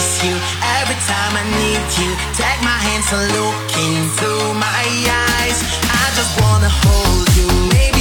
kiss you every time I need you. Take my hands and look into my eyes. I just wanna hold you, maybe.